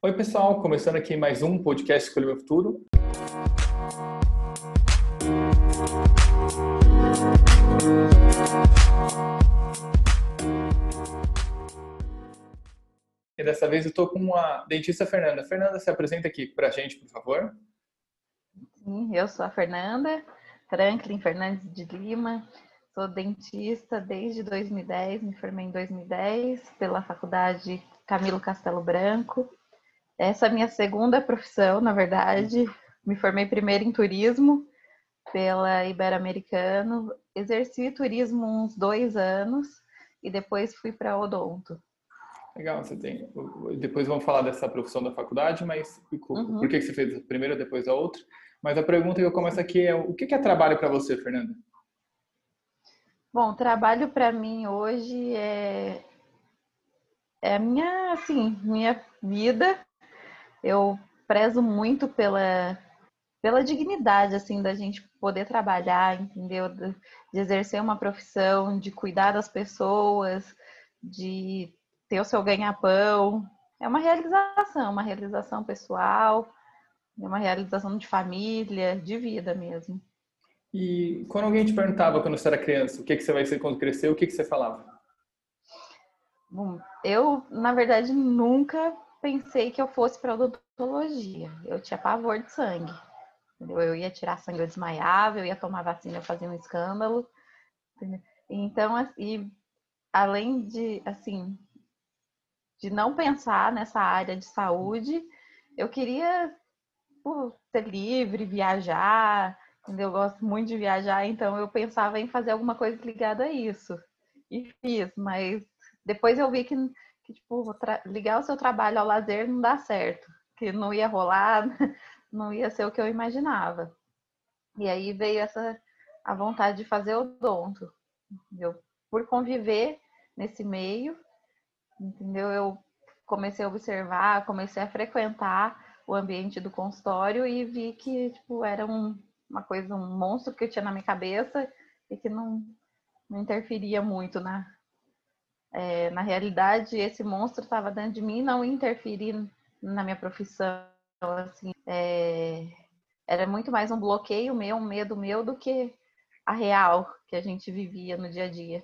Oi, pessoal, começando aqui mais um podcast Escolha Meu Futuro. E dessa vez eu estou com a dentista Fernanda. Fernanda, se apresenta aqui para a gente, por favor. Sim, eu sou a Fernanda Franklin Fernandes de Lima. Sou dentista desde 2010, me formei em 2010 pela Faculdade Camilo Castelo Branco. Essa é a minha segunda profissão, na verdade. Me formei primeiro em turismo pela Ibero-Americano. Exerci turismo uns dois anos e depois fui para odonto. Legal, você tem. Depois vamos falar dessa profissão da faculdade, mas uhum. por que você fez a primeira depois a outra? Mas a pergunta que eu começo aqui é: o que é trabalho para você, Fernanda? Bom, trabalho para mim hoje é é a minha, assim, minha vida. Eu prezo muito pela, pela dignidade, assim, da gente poder trabalhar, entendeu? De, de exercer uma profissão, de cuidar das pessoas, de ter o seu ganha-pão. É uma realização, uma realização pessoal, é uma realização de família, de vida mesmo. E quando alguém te perguntava quando você era criança, o que, que você vai ser quando crescer, o que, que você falava? Bom, eu, na verdade, nunca pensei que eu fosse para odontologia. Eu tinha pavor de sangue. Entendeu? Eu ia tirar sangue, eu desmaiava, eu ia tomar vacina, eu fazia um escândalo. Entendeu? Então, assim, além de, assim, de não pensar nessa área de saúde, eu queria ser livre, viajar, entendeu? Eu gosto muito de viajar, então eu pensava em fazer alguma coisa ligada a isso. E fiz, mas depois eu vi que, que tipo, ligar o seu trabalho ao lazer não dá certo, que não ia rolar, não ia ser o que eu imaginava. E aí veio essa a vontade de fazer odonto, entendeu? Por conviver nesse meio, entendeu? Eu comecei a observar, comecei a frequentar o ambiente do consultório e vi que tipo era um, uma coisa, um monstro que eu tinha na minha cabeça e que não, não interferia muito na, é, na realidade, esse monstro estava dentro de mim, não interferir na minha profissão. Assim, é, era muito mais um bloqueio meu, um medo meu, do que a real que a gente vivia no dia a dia.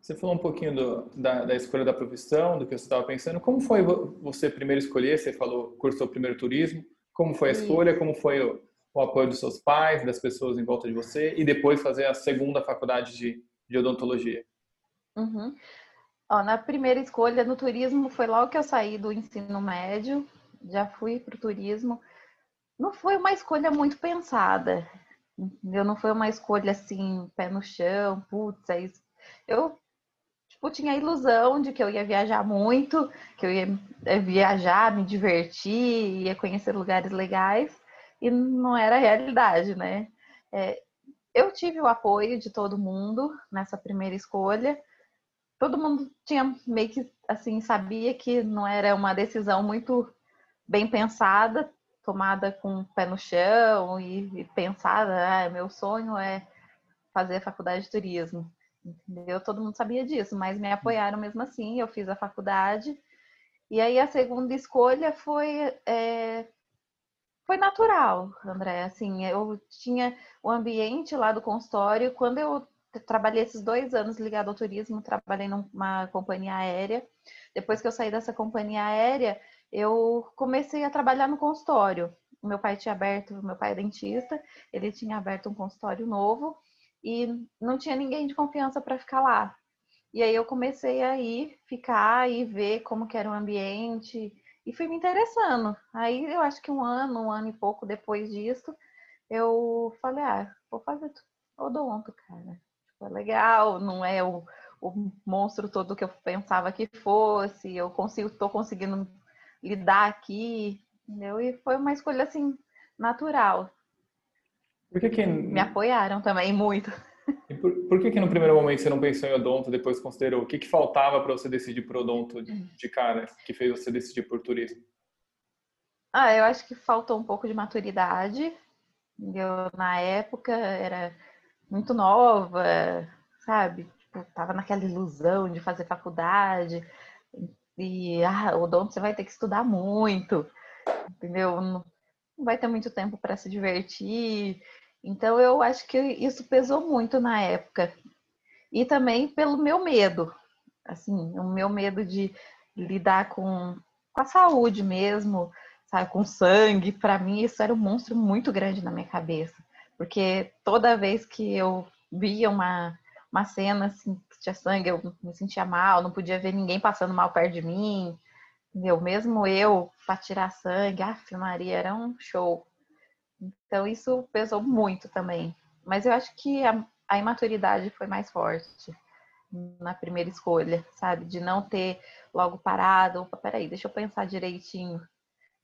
Você falou um pouquinho do, da, da, escolha da profissão, do que você estava pensando. Como foi você primeiro escolher? Você falou, cursou primeiro turismo. Como foi a escolha? Como foi o, o, apoio dos seus pais, das pessoas em volta de você? E depois fazer a segunda faculdade de, de odontologia? Uhum. Ó, na primeira escolha no turismo foi logo que eu saí do ensino médio, já fui para o turismo. Não foi uma escolha muito pensada, entendeu? Não foi uma escolha assim, pé no chão, putz, é isso. Eu tipo, tinha a ilusão de que eu ia viajar muito, que eu ia eh, viajar, me divertir, ia conhecer lugares legais, e não era a realidade, né? É, eu tive o apoio de todo mundo nessa primeira escolha, todo mundo tinha meio que assim sabia que não era uma decisão muito bem pensada, tomada com o pé no chão e, e pensada, ah, meu sonho é fazer a faculdade de turismo. Entendeu? Todo mundo sabia disso, mas me apoiaram mesmo assim, eu fiz a faculdade. E aí a segunda escolha foi é, foi natural, André. Assim, eu tinha o ambiente lá do consultório. Quando eu trabalhei esses dois anos ligado ao turismo, trabalhei numa companhia aérea. Depois que eu saí dessa companhia aérea, eu comecei a trabalhar no consultório. Meu pai tinha aberto, meu pai é dentista, ele tinha aberto um consultório novo e não tinha ninguém de confiança para ficar lá. E aí eu comecei a ir, ficar e ver como que era o ambiente e fui me interessando. Aí eu acho que um ano, um ano e pouco depois disso, eu falei, ah, vou fazer odonto, cara é legal, não é o, o monstro todo que eu pensava que fosse, eu consigo, estou conseguindo lidar aqui, entendeu? E foi uma escolha assim natural. Por que, que... Me apoiaram também muito. E por, por que, que no primeiro momento você não pensou em odonto, depois considerou? O que, que faltava para você decidir por odonto de cara, que fez você decidir por turismo? Ah, eu acho que faltou um pouco de maturidade. Eu, na época, era muito nova, sabe? Tipo, tava naquela ilusão de fazer faculdade. e ah, o odonto você vai ter que estudar muito, entendeu? Não vai ter muito tempo para se divertir. Então eu acho que isso pesou muito na época. E também pelo meu medo, assim, o meu medo de lidar com, com a saúde mesmo, sabe, com sangue, para mim isso era um monstro muito grande na minha cabeça, porque toda vez que eu via uma, uma cena assim, que tinha sangue, eu me sentia mal, não podia ver ninguém passando mal perto de mim, entendeu? Mesmo eu, para tirar sangue, a Maria, era um show. Então isso pesou muito também. Mas eu acho que a, a imaturidade foi mais forte na primeira escolha, sabe? De não ter logo parado, opa, peraí, deixa eu pensar direitinho,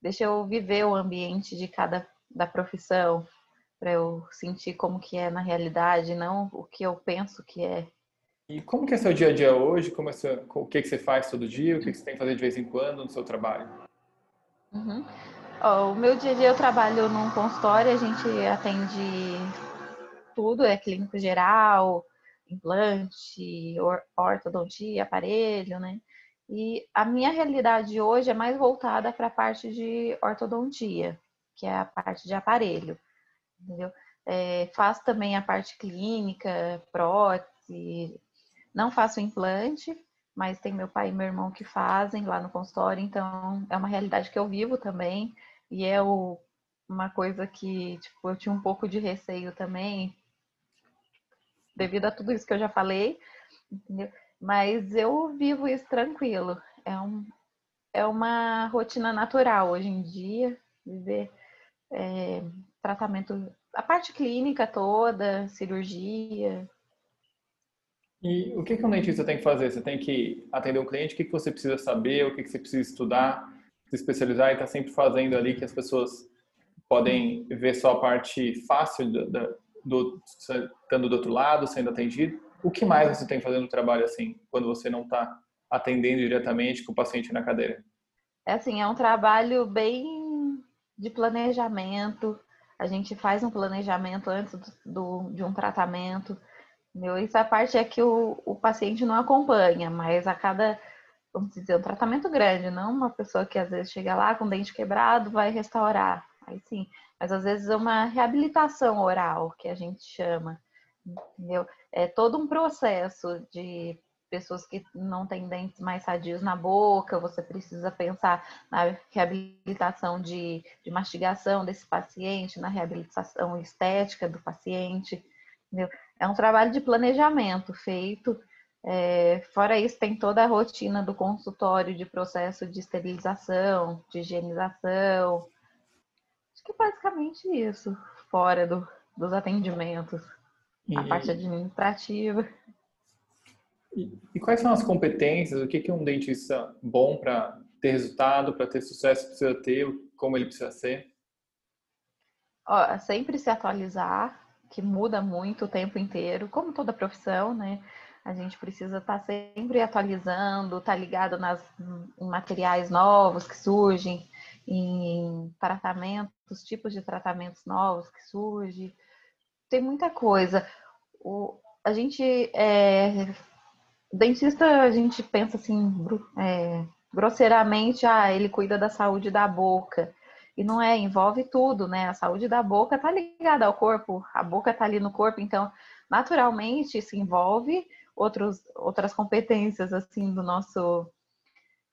deixa eu viver o ambiente de cada da profissão, para eu sentir como que é na realidade, não o que eu penso que é. E como que é seu dia a dia hoje? Como é seu, o que, que você faz todo dia? O que, que você tem que fazer de vez em quando no seu trabalho? Uhum. Oh, o meu dia a dia eu trabalho num consultório, a gente atende tudo, é clínico geral, implante, ortodontia, aparelho, né? E a minha realidade hoje é mais voltada para a parte de ortodontia, que é a parte de aparelho, entendeu? É, faço também a parte clínica, prótese, não faço implante, mas tem meu pai e meu irmão que fazem lá no consultório, então é uma realidade que eu vivo também, e é o, uma coisa que tipo, eu tinha um pouco de receio também, devido a tudo isso que eu já falei, entendeu? Mas eu vivo isso tranquilo. É, um, é uma rotina natural hoje em dia, viver é, tratamento, a parte clínica toda, cirurgia. E o que, que um dentista tem que fazer? Você tem que atender um cliente, o que, que você precisa saber, o que, que você precisa estudar, se especializar e estar tá sempre fazendo ali que as pessoas podem ver só a parte fácil da, do, estando do outro lado, sendo atendido. O que mais você tem fazendo trabalho assim, quando você não está atendendo diretamente com o paciente na cadeira? É assim, é um trabalho bem de planejamento. A gente faz um planejamento antes do, de um tratamento. Meu, essa parte é que o, o paciente não acompanha, mas a cada, vamos dizer, um tratamento grande, não uma pessoa que às vezes chega lá com o dente quebrado, vai restaurar. Aí sim, mas às vezes é uma reabilitação oral, que a gente chama, entendeu? É todo um processo de pessoas que não têm dentes mais sadios na boca, você precisa pensar na reabilitação de, de mastigação desse paciente, na reabilitação estética do paciente, entendeu? É um trabalho de planejamento feito. É, fora isso, tem toda a rotina do consultório de processo de esterilização, de higienização, Acho que basicamente isso, fora do, dos atendimentos, e... a parte administrativa. E, quais são as competências? O que, que um dentista bom para ter resultado, para ter sucesso precisa ter? Como ele precisa ser? Ó, sempre se atualizar, que muda muito o tempo inteiro, como toda profissão, né? A gente precisa estar tá sempre atualizando, estar tá ligado nas, em materiais novos que surgem, em tratamentos, tipos de tratamentos novos que surgem. Tem muita coisa. O, a gente, é, dentista, a gente pensa assim, é, grosseiramente, ah, ele cuida da saúde da boca. E não é, envolve tudo, né? A saúde da boca tá ligada ao corpo, a boca tá ali no corpo, então, naturalmente, isso envolve outros, outras competências, assim, do nosso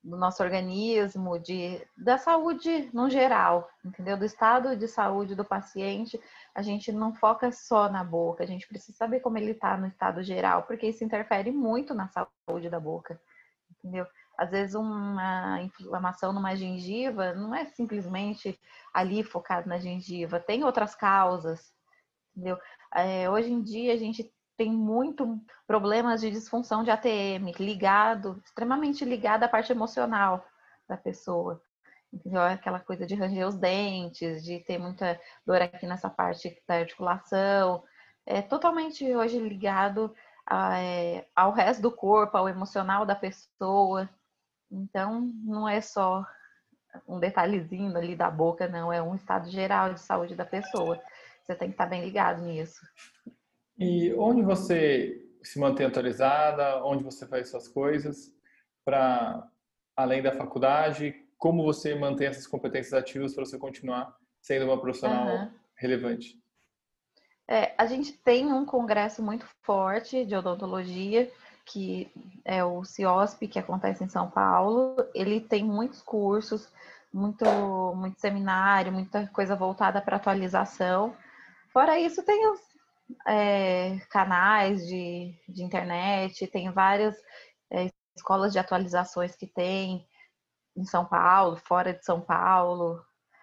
do nosso organismo, de, da saúde no geral, entendeu? Do estado de saúde do paciente, a gente não foca só na boca, a gente precisa saber como ele está no estado geral, porque isso interfere muito na saúde da boca, entendeu? Às vezes uma inflamação numa gengiva não é simplesmente ali focado na gengiva, tem outras causas, entendeu? É, hoje em dia a gente tem muito problemas de disfunção de ATM, ligado, extremamente ligado à parte emocional da pessoa. Entendeu? Aquela coisa de ranger os dentes, de ter muita dor aqui nessa parte da articulação. É totalmente hoje ligado a, é, ao resto do corpo, ao emocional da pessoa. Então, não é só um detalhezinho ali da boca, não. É um estado geral de saúde da pessoa. Você tem que estar bem ligado nisso. E onde você se mantém atualizada, onde você faz suas coisas para além da faculdade? Como você mantém essas competências ativas para você continuar sendo uma profissional uhum. relevante? É, a gente tem um congresso muito forte de odontologia, que é o CIOSP, que acontece em São Paulo. Ele tem muitos cursos, muito, muito seminário, muita coisa voltada para atualização. Fora isso, tem os é, canais de, de internet, tem várias é, escolas de atualizações que tem em São Paulo, fora de São Paulo.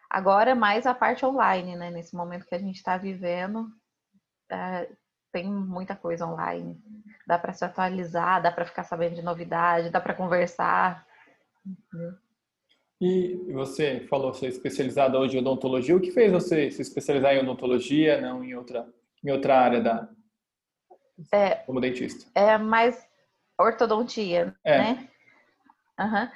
Agora é mais a parte online, né? Nesse momento que a gente está vivendo, é, tem muita coisa online. Dá para se atualizar, dá para ficar sabendo de novidade, dá para conversar. E você falou ser especializada hoje em odontologia. O que fez você se especializar em odontologia, não em outra, em outra área da é, como dentista? É mais ortodontia, é. né? Uhum.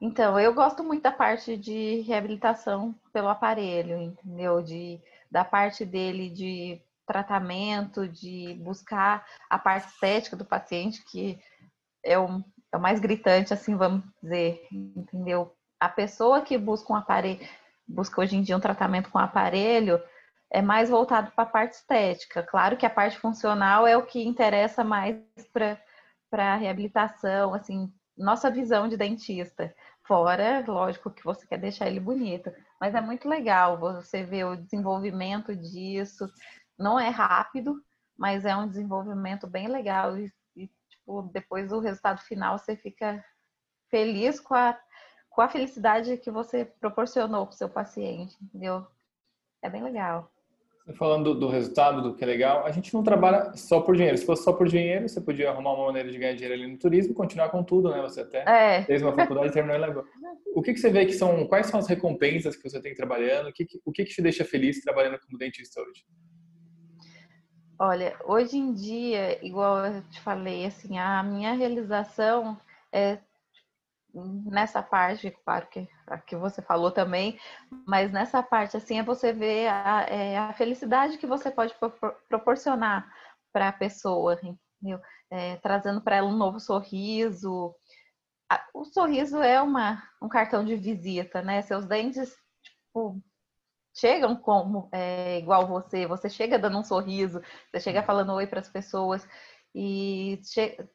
Então, eu gosto muito da parte de reabilitação pelo aparelho, entendeu? De, da parte dele de tratamento, de buscar a parte estética do paciente, que é o, é o mais gritante, assim, vamos dizer, entendeu? A pessoa que busca um aparelho, busca hoje em dia um tratamento com aparelho, é mais voltado para a parte estética. Claro que a parte funcional é o que interessa mais para a reabilitação, assim, nossa visão de dentista. Fora, lógico que você quer deixar ele bonito, mas é muito legal você ver o desenvolvimento disso, não é rápido, mas é um desenvolvimento bem legal e, e tipo, depois do resultado final você fica feliz com a, com a felicidade que você proporcionou para o seu paciente, entendeu? É bem legal. Falando do, do, resultado, do que é legal, a gente não trabalha só por dinheiro. Se fosse só por dinheiro, você podia arrumar uma maneira de ganhar dinheiro ali no turismo e continuar com tudo, né? Você até é. fez uma faculdade e terminou em Lagoa. O que, que você vê que são, quais são as recompensas que você tem trabalhando? O que, que, o que, que te deixa feliz trabalhando como dentista hoje? Olha, hoje em dia, igual eu te falei, assim, a minha realização é nessa parte, claro que a que você falou também, mas nessa parte, assim, é você ver a, é, a felicidade que você pode proporcionar para a pessoa, entendeu? É, trazendo para ela um novo sorriso. O sorriso é uma, um cartão de visita, né? Seus dentes, tipo, chegam como é, igual você, você chega dando um sorriso, você chega falando oi para as pessoas e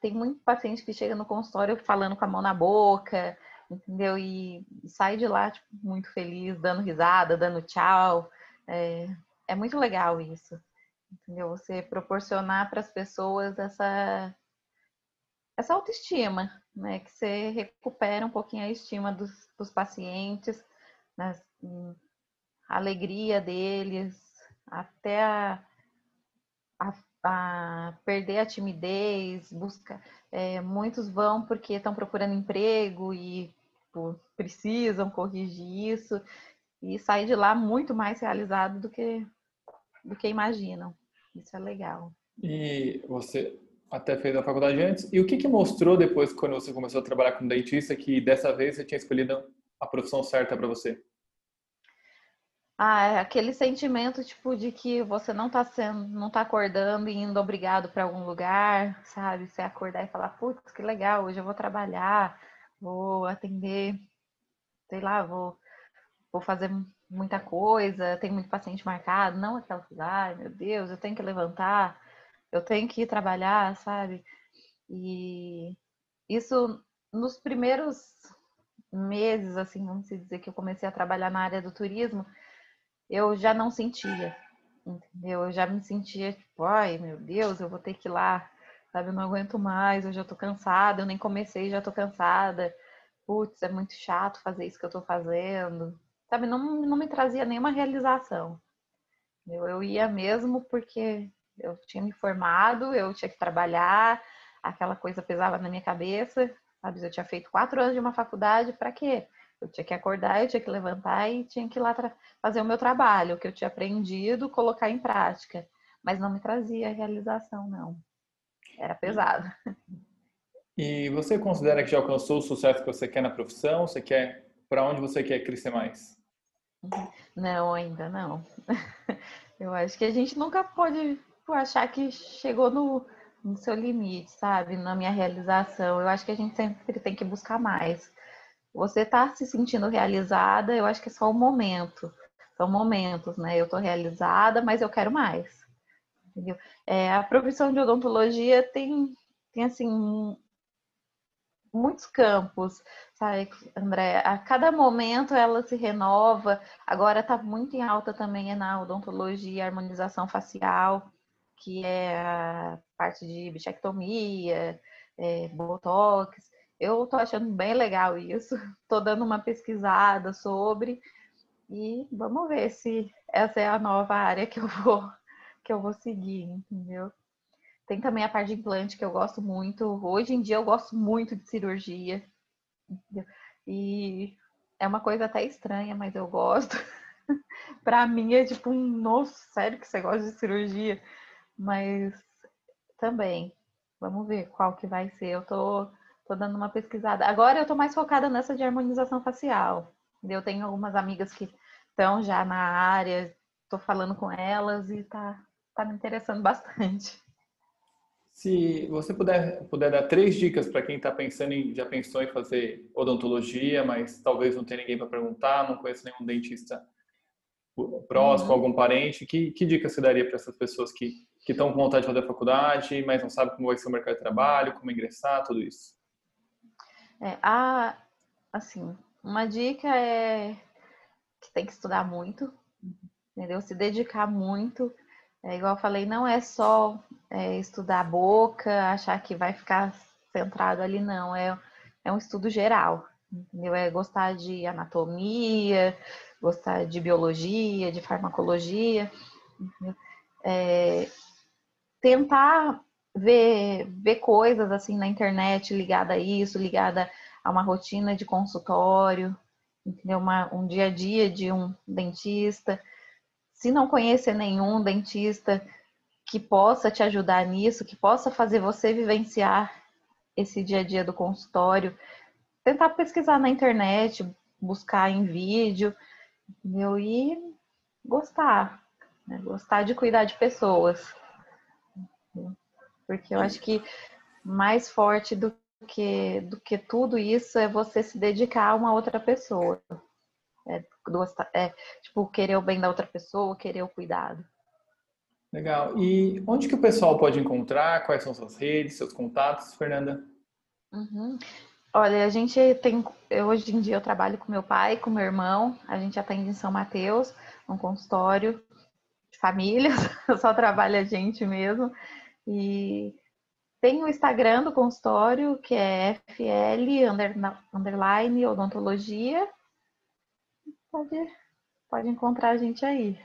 tem muito paciente que chega no consultório falando com a mão na boca, entendeu? E sai de lá tipo, muito feliz, dando risada, dando tchau. É, é muito legal isso, entendeu? Você proporcionar para as pessoas essa essa autoestima, né? Que você recupera um pouquinho a estima dos, dos pacientes, né? a alegria deles, até a, a, a perder a timidez, busca. É, muitos vão porque estão procurando emprego e precisam corrigir isso e sair de lá muito mais realizado do que do que imaginam. Isso é legal. E você até fez a faculdade antes. E o que, que mostrou depois, quando você começou a trabalhar como dentista, que dessa vez você tinha escolhido a profissão certa para você? Ah, é aquele sentimento tipo de que você não tá sendo, não tá acordando e indo obrigado para algum lugar, sabe? Você acordar e falar, putz, que legal, hoje eu vou trabalhar, vou atender, sei lá, vou, vou fazer muita coisa, tem muito paciente marcado, não aquela coisa, meu Deus, eu tenho que levantar, eu tenho que ir trabalhar, sabe? E isso nos primeiros meses, assim, vamos dizer que eu comecei a trabalhar na área do turismo, eu já não sentia, entendeu? Eu já me sentia tipo, ai meu Deus, eu vou ter que ir lá, sabe? Eu não aguento mais, eu já tô cansada, eu nem comecei, já tô cansada. Putz, é muito chato fazer isso que eu tô fazendo, sabe? Não, não me trazia nenhuma realização. Eu, eu ia mesmo porque eu tinha me formado, eu tinha que trabalhar, aquela coisa pesava na minha cabeça, sabe? Eu tinha feito quatro anos de uma faculdade, para quê? Eu tinha que acordar, eu tinha que levantar e tinha que ir lá fazer o meu trabalho, o que eu tinha aprendido, colocar em prática. Mas não me trazia realização, não. Era pesado. E você considera que já alcançou o sucesso que você quer na profissão? Você quer para onde você quer crescer mais? Não, ainda não. Eu acho que a gente nunca pode achar que chegou no, no seu limite, sabe? Na minha realização. Eu acho que a gente sempre tem que buscar mais você tá se sentindo realizada, eu acho que é só o momento. São momentos, né? Eu tô realizada, mas eu quero mais. Entendeu? É, a profissão de odontologia tem, tem assim, muitos campos, sabe, André? A cada momento ela se renova. Agora está muito em alta também na odontologia, harmonização facial, que é a parte de bichectomia, é, botox. Eu tô achando bem legal isso. Tô dando uma pesquisada sobre e vamos ver se essa é a nova área que eu vou que eu vou seguir, entendeu? Tem também a parte de implante que eu gosto muito. Hoje em dia eu gosto muito de cirurgia. Entendeu? E é uma coisa até estranha, mas eu gosto. para mim é tipo um, nossa, sério que você gosta de cirurgia? Mas também, vamos ver qual que vai ser. Eu tô Tô dando uma pesquisada. Agora eu tô mais focada nessa de harmonização facial. Eu tenho algumas amigas que estão já na área, tô falando com elas e tá, tá me interessando bastante. Se você puder, puder dar três dicas para quem está pensando em, já pensou em fazer odontologia, mas talvez não tenha ninguém para perguntar, não conhece nenhum dentista próximo, uhum. algum parente, que, que dica você daria para essas pessoas que estão com vontade de fazer a faculdade, mas não sabem como vai ser o mercado de trabalho, como ingressar, tudo isso? É, a, assim, uma dica é que tem que estudar muito, entendeu? Se dedicar muito. É, igual eu falei, não é só é, estudar a boca, achar que vai ficar centrado ali, não. É, é um estudo geral, entendeu? É gostar de anatomia, gostar de biologia, de farmacologia. É, tentar ver, ver coisas assim na internet ligada a isso, ligada a uma rotina de consultório, entendeu? Uma, um dia a dia de um dentista. Se não conhecer nenhum dentista que possa te ajudar nisso, que possa fazer você vivenciar esse dia a dia do consultório, tentar pesquisar na internet, buscar em vídeo, entendeu? E gostar, né? gostar de cuidar de pessoas. Porque eu acho que mais forte do que, do que tudo isso é você se dedicar a uma outra pessoa. É, é, tipo, querer o bem da outra pessoa, querer o cuidado. Legal. E onde que o pessoal pode encontrar? Quais são suas redes, seus contatos, Fernanda? Uhum. Olha, a gente tem. Eu, hoje em dia eu trabalho com meu pai, com meu irmão. A gente atende em São Mateus, um consultório de famílias, só trabalha a gente mesmo. E tem o Instagram do consultório, que é FL underline odontologia. Pode, pode encontrar a gente aí.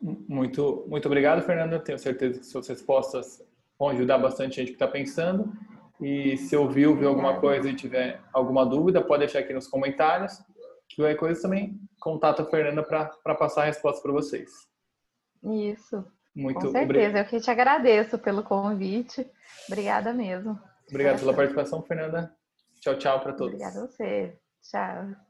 Muito, muito obrigado, Fernanda. Tenho certeza que suas respostas vão ajudar bastante gente que está pensando. E se ouviu, viu alguma coisa e tiver alguma dúvida, pode deixar aqui nos comentários. Que qualquer coisa também, contata a Fernanda para passar a resposta para vocês. Isso. Muito Com certeza, eu que te agradeço pelo convite. Obrigada mesmo. Obrigado pela participação, Fernanda. Tchau, tchau para todos. Obrigada a você. Tchau.